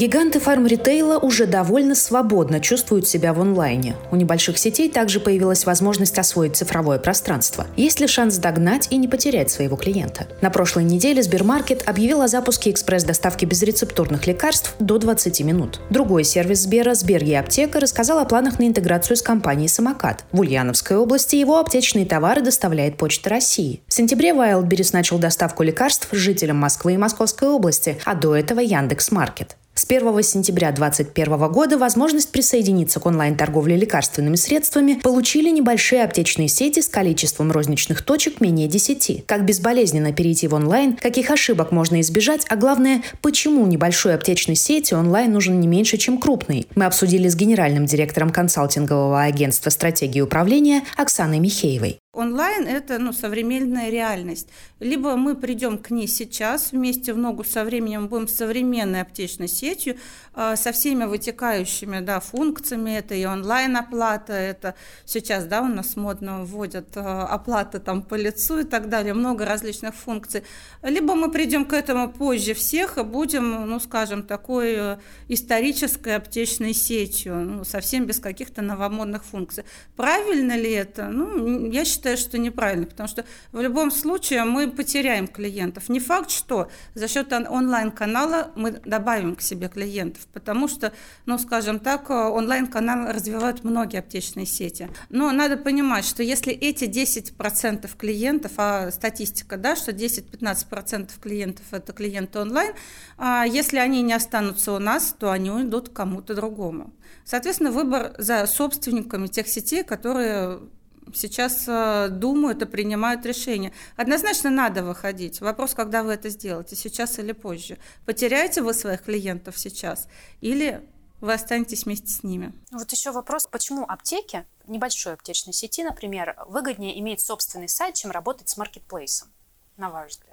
Гиганты фарм-ритейла уже довольно свободно чувствуют себя в онлайне. У небольших сетей также появилась возможность освоить цифровое пространство. Есть ли шанс догнать и не потерять своего клиента? На прошлой неделе Сбермаркет объявил о запуске экспресс-доставки безрецептурных лекарств до 20 минут. Другой сервис Сбера, Сбер аптека рассказал о планах на интеграцию с компанией «Самокат». В Ульяновской области его аптечные товары доставляет Почта России. В сентябре Wildberries начал доставку лекарств жителям Москвы и Московской области, а до этого Яндекс.Маркет. С 1 сентября 2021 года возможность присоединиться к онлайн-торговле лекарственными средствами получили небольшие аптечные сети с количеством розничных точек менее 10. Как безболезненно перейти в онлайн, каких ошибок можно избежать, а главное, почему небольшой аптечной сети онлайн нужен не меньше, чем крупный, мы обсудили с генеральным директором консалтингового агентства стратегии управления Оксаной Михеевой. Онлайн – это ну, современная реальность. Либо мы придем к ней сейчас, вместе в ногу со временем будем современной аптечной сетью, э, со всеми вытекающими да, функциями. Это и онлайн-оплата, это сейчас да, у нас модно вводят э, оплаты там, по лицу и так далее, много различных функций. Либо мы придем к этому позже всех и будем, ну, скажем, такой э, исторической аптечной сетью, ну, совсем без каких-то новомодных функций. Правильно ли это? Ну, я считаю, считаю, что неправильно, потому что в любом случае мы потеряем клиентов. Не факт, что за счет онлайн-канала мы добавим к себе клиентов, потому что, ну, скажем так, онлайн-канал развивают многие аптечные сети. Но надо понимать, что если эти 10% клиентов, а статистика, да, что 10-15% клиентов – это клиенты онлайн, а если они не останутся у нас, то они уйдут к кому-то другому. Соответственно, выбор за собственниками тех сетей, которые сейчас э, думают и принимают решения. Однозначно надо выходить. Вопрос, когда вы это сделаете, сейчас или позже. Потеряете вы своих клиентов сейчас или вы останетесь вместе с ними. Вот еще вопрос, почему аптеки, небольшой аптечной сети, например, выгоднее иметь собственный сайт, чем работать с маркетплейсом, на ваш взгляд?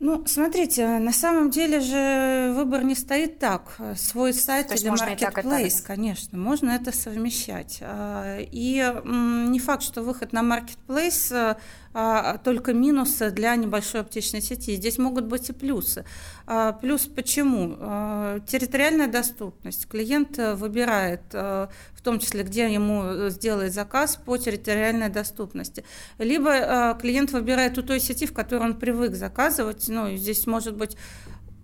Ну, смотрите, на самом деле же выбор не стоит так. Свой сайт То или маркетплейс, конечно, можно это совмещать. А, и не факт, что выход на маркетплейс а, только минусы для небольшой аптечной сети. Здесь могут быть и плюсы. А, плюс почему? А, территориальная доступность. Клиент выбирает, в том числе, где ему сделать заказ по территориальной доступности. Либо клиент выбирает у той сети, в которой он привык заказывать. Ну, здесь может быть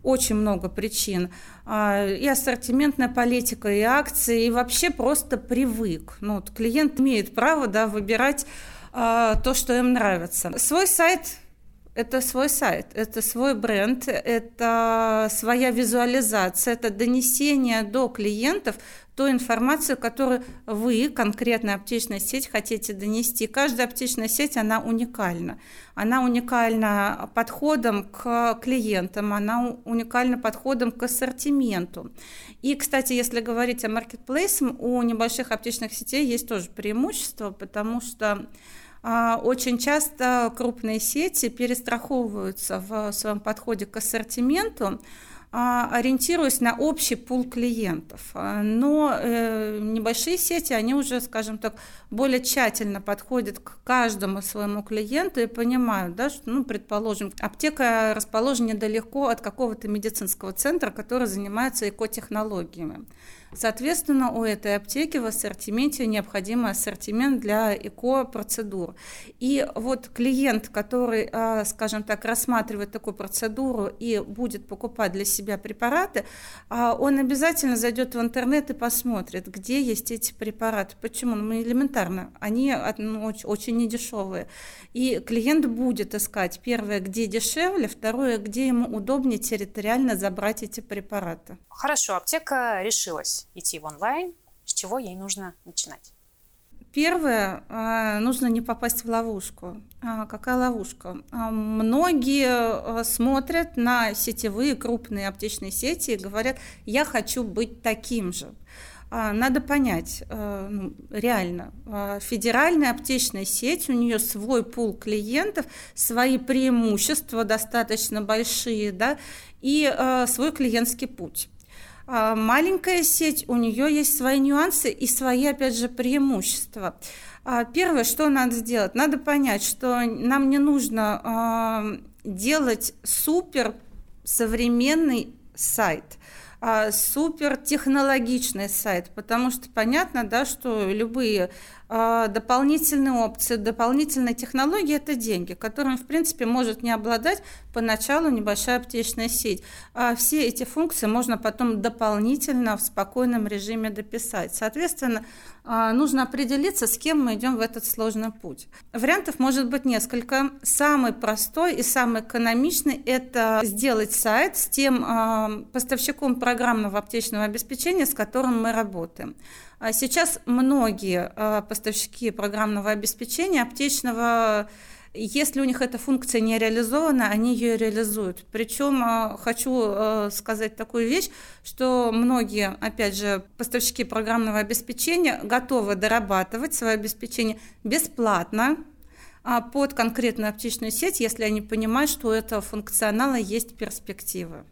очень много причин. И ассортиментная политика, и акции, и вообще просто привык. Ну, вот клиент имеет право да, выбирать а, то, что им нравится. Свой сайт это свой сайт, это свой бренд, это своя визуализация, это донесение до клиентов той информации, которую вы, конкретная аптечная сеть, хотите донести. Каждая аптечная сеть, она уникальна. Она уникальна подходом к клиентам, она уникальна подходом к ассортименту. И, кстати, если говорить о маркетплейсе, у небольших аптечных сетей есть тоже преимущество, потому что а, очень часто крупные сети перестраховываются в своем подходе к ассортименту, ориентируясь на общий пул клиентов. А, но э, небольшие сети, они уже, скажем так, более тщательно подходят к каждому своему клиенту и понимают, да, что, ну, предположим, аптека расположена недалеко от какого-то медицинского центра, который занимается экотехнологиями. Соответственно, у этой аптеки в ассортименте необходимый ассортимент для эко-процедур. И вот клиент, который, а, скажем так, рассматривает такую процедуру и будет покупать для себя препараты, а, он обязательно зайдет в интернет и посмотрит, где есть эти препараты. Почему? Ну, элементарно. Они ну, очень недешевые. И клиент будет искать, первое, где дешевле, второе, где ему удобнее территориально забрать эти препараты. Хорошо, аптека решилась идти в онлайн. С чего ей нужно начинать? Первое, а, нужно не попасть в ловушку. А, какая ловушка? А, многие смотрят на сетевые крупные аптечные сети и говорят, я хочу быть таким же. Надо понять, ну, реально, федеральная аптечная сеть, у нее свой пул клиентов, свои преимущества достаточно большие, да, и свой клиентский путь. А, маленькая сеть, у нее есть свои нюансы и свои, опять же, преимущества. А, первое, что надо сделать, надо понять, что нам не нужно а, делать супер современный сайт. супер технологичный сайт, потому что понятно, да, что любые дополнительные опции, дополнительные технологии – это деньги, которыми, в принципе, может не обладать поначалу небольшая аптечная сеть. А все эти функции можно потом дополнительно в спокойном режиме дописать. Соответственно, а, нужно определиться, с кем мы идем в этот сложный путь. Вариантов может быть несколько. Самый простой и самый экономичный – это сделать сайт с тем а, поставщиком программного аптечного обеспечения, с которым мы работаем. А сейчас многие а, поставщики программного обеспечения аптечного если у них эта функция не реализована, они ее реализуют. Причем а, хочу сказать такую вещь, что многие, опять же, поставщики программного обеспечения готовы дорабатывать свое обеспечение бесплатно под конкретную аптечную сеть, если они понимают, что у этого функционала есть перспективы.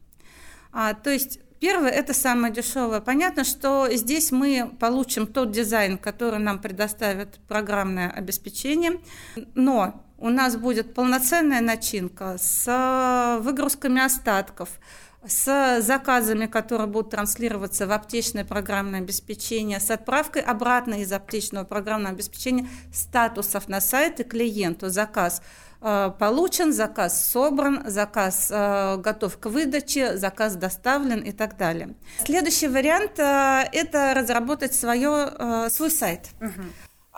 То есть Первое – это самое дешевое. Понятно, что здесь мы получим тот дизайн, который нам предоставит программное обеспечение, но у нас будет полноценная начинка с выгрузками остатков, с заказами, которые будут транслироваться в аптечное программное обеспечение, с отправкой обратно из аптечного программного обеспечения статусов на сайты клиенту заказ – Э, получен, заказ собран, заказ э, готов к выдаче, заказ доставлен и так далее. Следующий вариант э, – это разработать свое, свой сайт. Угу.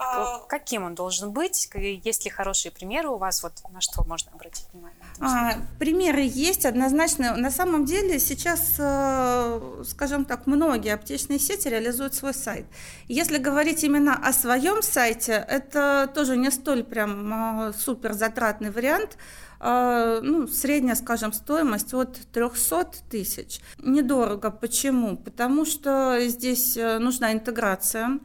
А, Каким он должен быть? Есть ли хорошие примеры у вас? Вот на что можно обратить внимание? А, примеры есть однозначно. На самом деле сейчас, э, скажем так, многие аптечные сети реализуют свой сайт. Если говорить именно о своем сайте, это тоже не столь прям а, супер затратный вариант. Ну, средняя, скажем, стоимость от 300 тысяч. Недорого. Почему? Потому что здесь э, нужна интеграция.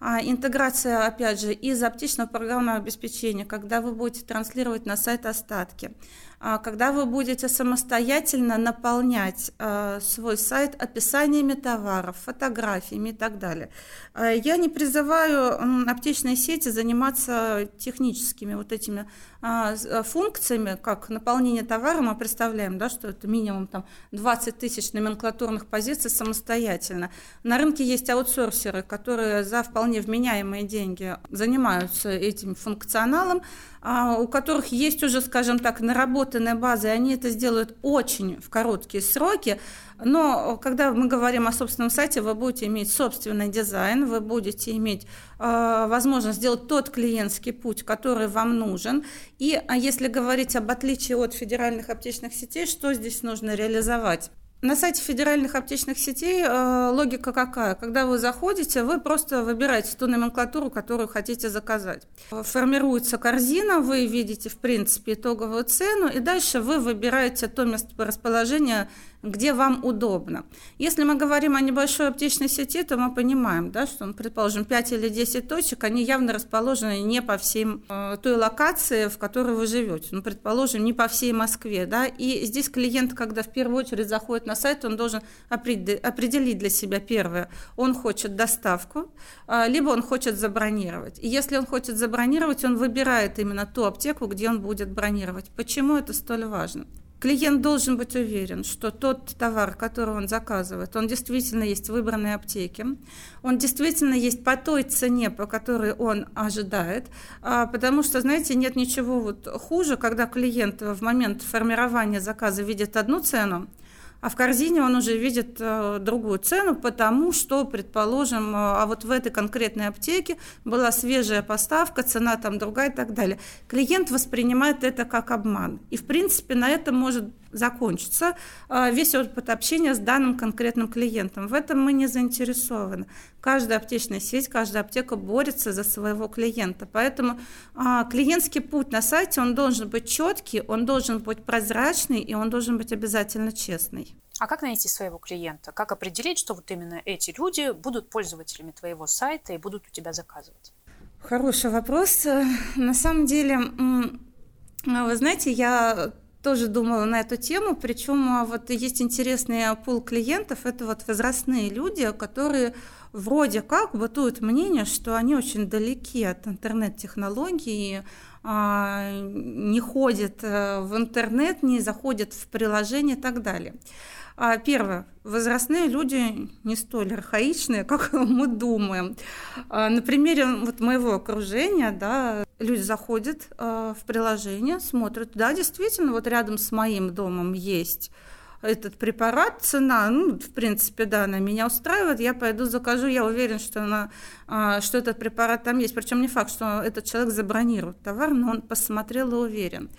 А интеграция, опять же, из аптечного программного обеспечения, когда вы будете транслировать на сайт остатки, а когда вы будете самостоятельно наполнять э, свой сайт описаниями товаров, фотографиями и так далее. Э, я не призываю аптечные сети заниматься техническими вот этими а, э, функциями, как наполнение товара, мы представляем, да, что это минимум там, 20 тысяч номенклатурных позиций самостоятельно. На рынке есть аутсорсеры, которые за вполне вменяемые деньги занимаются этим функционалом, а, у которых есть уже, скажем так, наработанная база, и они это сделают очень в короткие сроки, но когда мы говорим о собственном сайте, вы будете иметь собственный дизайн, вы будете иметь э, возможность сделать тот клиентский путь, который вам нужен. И а если говорить об отличии от федеральных аптечных сетей, что здесь нужно реализовать? На сайте федеральных аптечных сетей э, логика какая? Когда вы заходите, вы просто выбираете ту номенклатуру, которую хотите заказать. Формируется корзина, вы видите, в принципе, итоговую цену, и дальше вы выбираете то место расположения, где вам удобно. Если мы говорим о небольшой аптечной сети, то мы понимаем, да, что, ну, предположим, 5 или 10 точек, они явно расположены не по всем э, той локации, в которой вы живете. Ну, предположим, не по всей Москве. Да? И здесь клиент, когда в первую очередь заходит на сайт, он должен определить для себя первое. Он хочет доставку, э, либо он хочет забронировать. И если он хочет забронировать, он выбирает именно ту аптеку, где он будет бронировать. Почему это столь важно? Клиент должен быть уверен, что тот товар, который он заказывает, он действительно есть в выбранной аптеке, он действительно есть по той цене, по которой он ожидает, а, потому что, знаете, нет ничего вот хуже, когда клиент в момент формирования заказа видит одну цену, а в корзине он уже видит э, другую цену, потому что, предположим, э, а вот в этой конкретной аптеке была свежая поставка, цена там другая и так далее. Клиент воспринимает это как обман. И, в принципе, на этом может закончится а, весь опыт общения с данным конкретным клиентом. В этом мы не заинтересованы. Каждая аптечная сеть, каждая аптека борется за своего клиента. Поэтому а, клиентский путь на сайте, он должен быть четкий, он должен быть прозрачный и он должен быть обязательно честный. А как найти своего клиента? Как определить, что вот именно эти люди будут пользователями твоего сайта и будут у тебя заказывать? Хороший вопрос. На самом деле, вы знаете, я тоже думала на эту тему, причем а, вот есть интересный пул клиентов, это вот возрастные люди, которые вроде как бытует мнение, что они очень далеки от интернет-технологий, а, не ходят э, в интернет, не заходят в приложение и так далее. А, первое. Возрастные люди не столь архаичные, как мы думаем. А, на примере вот моего окружения, да, люди заходят в приложение, смотрят, да, действительно, вот рядом с моим домом есть этот препарат, цена, ну, в принципе, да, она меня устраивает, я пойду закажу, я уверен, что, она, а, что этот препарат там есть. Причем не факт, что этот человек забронирует товар, но он посмотрел и уверен.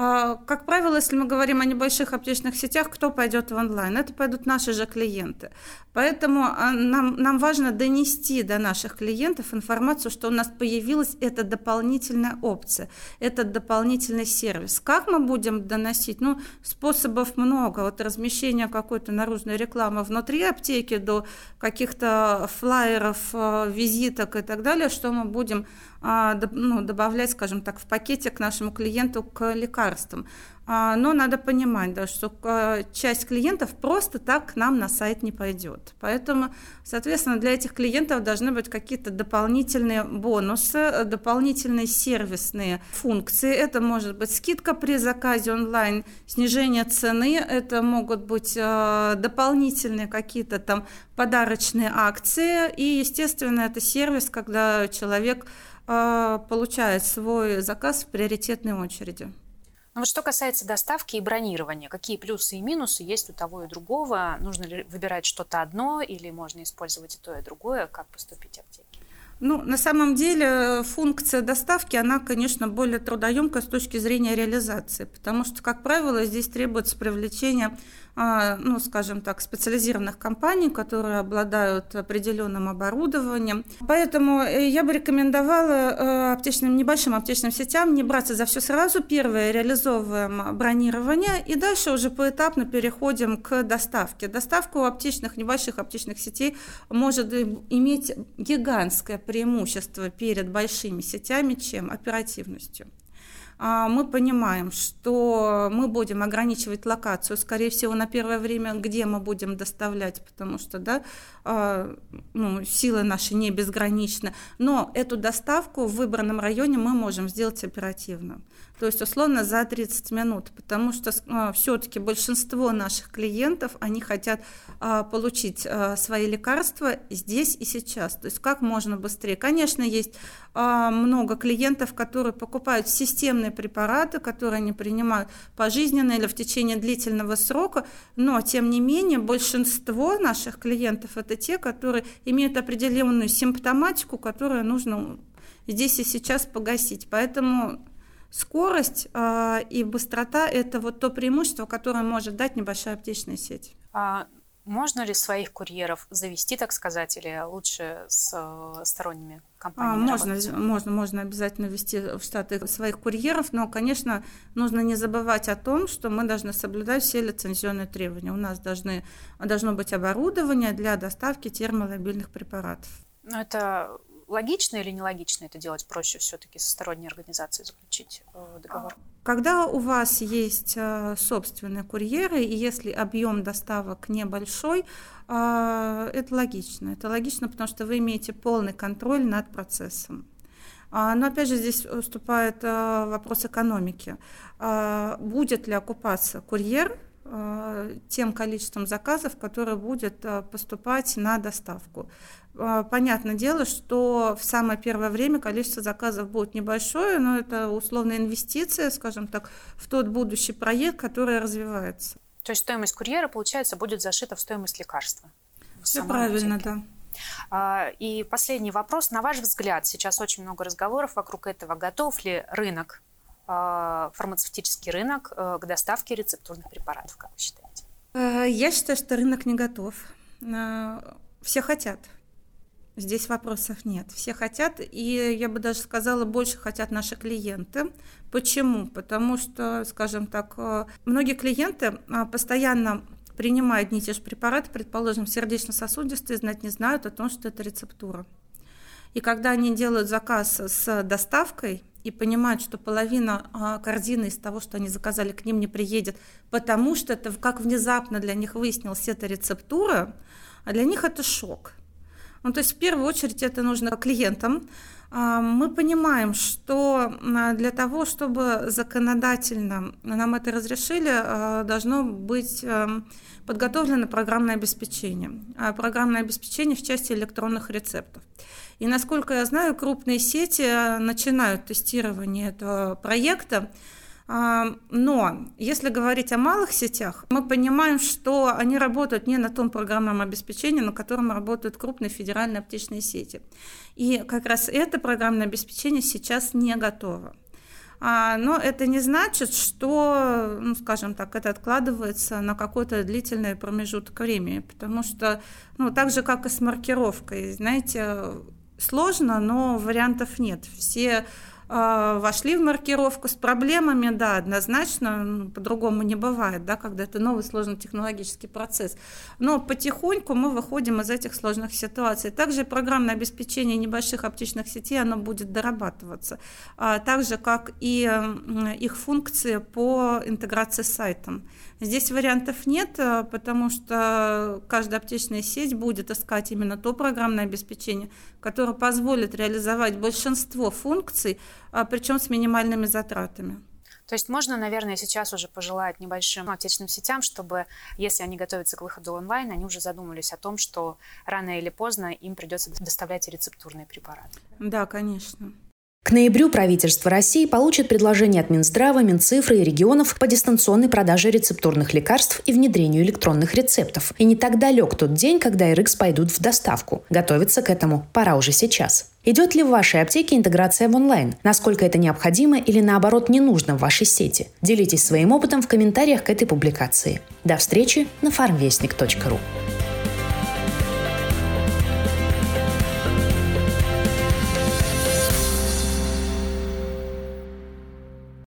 А, как правило, если мы говорим о небольших аптечных сетях, кто пойдет в онлайн? Это пойдут наши же клиенты. Поэтому а, нам, нам важно донести до наших клиентов информацию, что у нас появилась эта дополнительная опция, этот дополнительный сервис. Как мы будем доносить? Ну, способов много. От размещения какой-то наружной рекламы внутри аптеки до каких-то флайеров, а, визиток и так далее, что мы будем ну, добавлять, скажем так, в пакете к нашему клиенту к лекарствам. А, но надо понимать, да, что а, часть клиентов просто так к нам на сайт не пойдет. Поэтому, соответственно, для этих клиентов должны быть какие-то дополнительные бонусы, дополнительные сервисные функции. Это может быть скидка при заказе онлайн, снижение цены, это могут быть дополнительные какие-то там подарочные акции. И, естественно, это сервис, когда человек а, получает свой заказ в приоритетной очереди. Ну вот что касается доставки и бронирования, какие плюсы и минусы есть у того и другого? Нужно ли выбирать что-то одно или можно использовать и то, и другое? Как поступить аптеке? Ну, на самом деле функция доставки, она, конечно, более трудоемкая с точки зрения реализации, потому что, как правило, здесь требуется привлечение а, ну, скажем так, специализированных компаний, которые обладают определенным оборудованием. Поэтому э, я бы рекомендовала э, аптечным, небольшим аптечным сетям не браться за все сразу. Первое, реализовываем бронирование, и дальше уже поэтапно переходим к доставке. Доставка у аптечных, небольших аптечных сетей может иметь гигантское преимущество перед большими сетями, чем оперативностью. А, мы понимаем, что мы будем ограничивать локацию, скорее всего, на первое время, где мы будем доставлять, потому что да, а, ну, силы наши не безграничны. Но эту доставку в выбранном районе мы можем сделать оперативно. То есть, условно, за 30 минут, потому что а, все-таки большинство наших клиентов, они хотят получить свои лекарства здесь и сейчас. То есть, как можно быстрее. Конечно, есть много клиентов, которые покупают системные препараты, которые они принимают пожизненно или в течение длительного срока, но тем не менее большинство наших клиентов это те, которые имеют определенную симптоматику, которую нужно здесь и сейчас погасить. Поэтому скорость э, и быстрота – это вот то преимущество, которое может дать небольшая аптечная сеть. А можно ли своих курьеров завести, так сказать, или лучше с э, сторонними компаниями? А, можно, можно, можно обязательно вести в штаты своих курьеров, но, конечно, нужно не забывать о том, что мы должны соблюдать все лицензионные требования. У нас должны, должно быть оборудование для доставки термолобильных препаратов. Но это логично или нелогично это делать? Проще все-таки со сторонней организацией заключить э, договор? Когда у вас есть э, собственные курьеры, и если объем доставок небольшой, э, это логично. Это логично, потому что вы имеете полный контроль над процессом. А, но опять же здесь вступает вопрос экономики. Будет ли окупаться курьер тем количеством заказов, которое будет поступать на доставку. А, понятное дело, что в самое первое время количество заказов будет небольшое, но это условная инвестиция, скажем так, в тот будущий проект, который развивается. То есть стоимость курьера, получается, будет зашита в стоимость лекарства? Все правильно, аптеке. да. А, и последний вопрос. На ваш взгляд, сейчас очень много разговоров вокруг этого. Готов ли рынок, фармацевтический рынок к доставке рецептурных препаратов, как вы считаете? Э, я считаю, что рынок не готов. Все хотят, Здесь вопросов нет. Все хотят, и я бы даже сказала, больше хотят наши клиенты. Почему? Потому что, скажем так, э, многие клиенты постоянно принимают и те же препараты, предположим, сердечно-сосудистые, знать не знают о том, что это рецептура. И когда они делают заказ с доставкой и понимают, что половина а, корзины из того, что они заказали, к ним не приедет, потому что это как внезапно для них выяснилось, это рецептура, а для них это шок. Ну, то есть в первую очередь это нужно клиентам, а, мы понимаем, что а, для того, чтобы законодательно нам это разрешили, а, должно быть подготовлено программное обеспечение. Программное обеспечение в части электронных рецептов. И насколько я знаю, крупные сети начинают тестирование этого проекта но если говорить о малых сетях, мы понимаем, что они работают не на том программном обеспечении, на котором работают крупные федеральные аптечные сети. И как раз это программное обеспечение сейчас не готово. А, но это не значит, что, ну, скажем так, это откладывается на какой-то длительный промежуток времени, потому что, ну, так же, как и с маркировкой, знаете, сложно, но вариантов нет. Все вошли в маркировку с проблемами, да, однозначно, по-другому не бывает, да, когда это новый сложный технологический процесс. Но потихоньку мы выходим из этих сложных ситуаций. Также программное обеспечение небольших аптечных сетей, оно будет дорабатываться, а, так же, как и их функции по интеграции с сайтом. Здесь вариантов нет, а, потому что каждая аптечная сеть будет искать именно то программное обеспечение, которое позволит реализовать большинство функций, а, причем с минимальными затратами. То есть можно, наверное, сейчас уже пожелать небольшим отечественным сетям, чтобы, если они готовятся к выходу онлайн, они уже задумались о том, что рано или поздно им придется доставлять рецептурные препараты. Да, конечно. К ноябрю правительство России получит предложение от Минздрава, Минцифры и регионов по дистанционной продаже рецептурных лекарств и внедрению электронных рецептов. И не так далек тот день, когда РХ пойдут в доставку. Готовиться к этому пора уже сейчас. Идет ли в вашей аптеке интеграция в онлайн? Насколько это необходимо или наоборот не нужно в вашей сети? Делитесь своим опытом в комментариях к этой публикации. До встречи на farmvestnik.ru.